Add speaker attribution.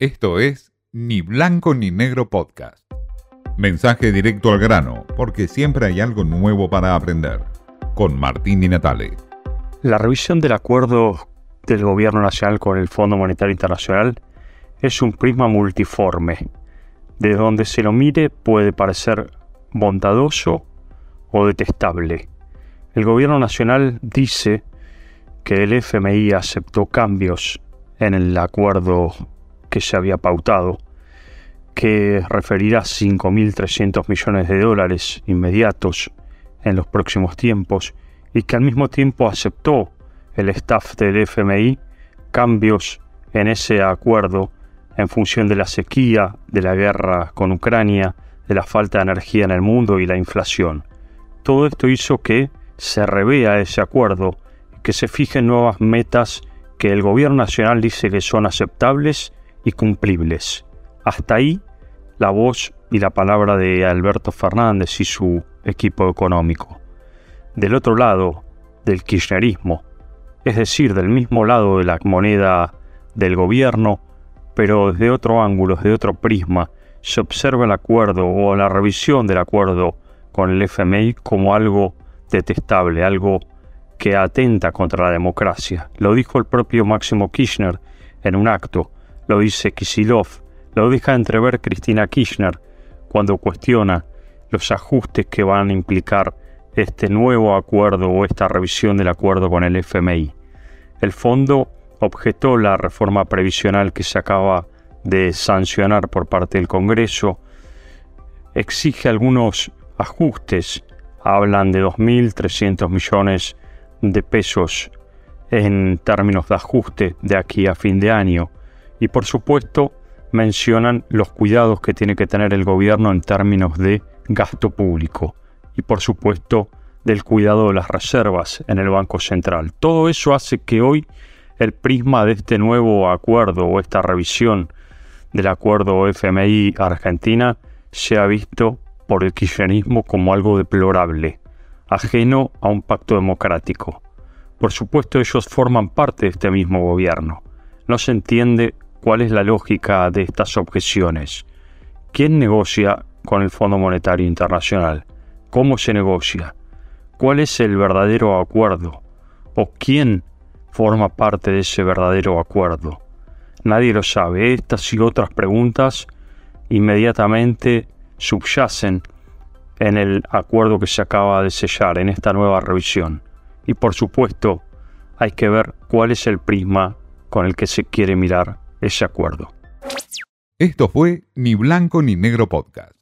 Speaker 1: Esto es Ni Blanco ni Negro Podcast. Mensaje directo al grano, porque siempre hay algo nuevo para aprender. Con Martín Di Natale.
Speaker 2: La revisión del acuerdo del Gobierno Nacional con el Fondo Monetario Internacional es un prisma multiforme. De donde se lo mire puede parecer bondadoso o detestable. El Gobierno Nacional dice que el FMI aceptó cambios en el acuerdo que se había pautado, que referirá 5.300 millones de dólares inmediatos en los próximos tiempos y que al mismo tiempo aceptó el staff del FMI cambios en ese acuerdo en función de la sequía, de la guerra con Ucrania, de la falta de energía en el mundo y la inflación. Todo esto hizo que se revea ese acuerdo que se fijen nuevas metas que el gobierno nacional dice que son aceptables y cumplibles. Hasta ahí la voz y la palabra de Alberto Fernández y su equipo económico. Del otro lado, del kirchnerismo, es decir, del mismo lado de la moneda del gobierno, pero desde otro ángulo, desde otro prisma, se observa el acuerdo o la revisión del acuerdo con el FMI como algo detestable, algo que atenta contra la democracia. Lo dijo el propio Máximo Kirchner en un acto, lo dice Kisilov, lo deja entrever Cristina Kirchner cuando cuestiona los ajustes que van a implicar este nuevo acuerdo o esta revisión del acuerdo con el FMI. El fondo objetó la reforma previsional que se acaba de sancionar por parte del Congreso, exige algunos ajustes, hablan de 2.300 millones de pesos en términos de ajuste de aquí a fin de año. Y por supuesto mencionan los cuidados que tiene que tener el gobierno en términos de gasto público. Y por supuesto del cuidado de las reservas en el Banco Central. Todo eso hace que hoy el prisma de este nuevo acuerdo o esta revisión del acuerdo FMI-Argentina sea visto por el kirchnerismo como algo deplorable, ajeno a un pacto democrático. Por supuesto ellos forman parte de este mismo gobierno. No se entiende cuál es la lógica de estas objeciones. ¿Quién negocia con el Fondo Monetario Internacional? ¿Cómo se negocia? ¿Cuál es el verdadero acuerdo? ¿O quién forma parte de ese verdadero acuerdo? Nadie lo sabe. Estas y otras preguntas inmediatamente subyacen en el acuerdo que se acaba de sellar, en esta nueva revisión. Y por supuesto, hay que ver cuál es el prisma con el que se quiere mirar ese acuerdo.
Speaker 1: Esto fue Ni Blanco ni Negro Podcast.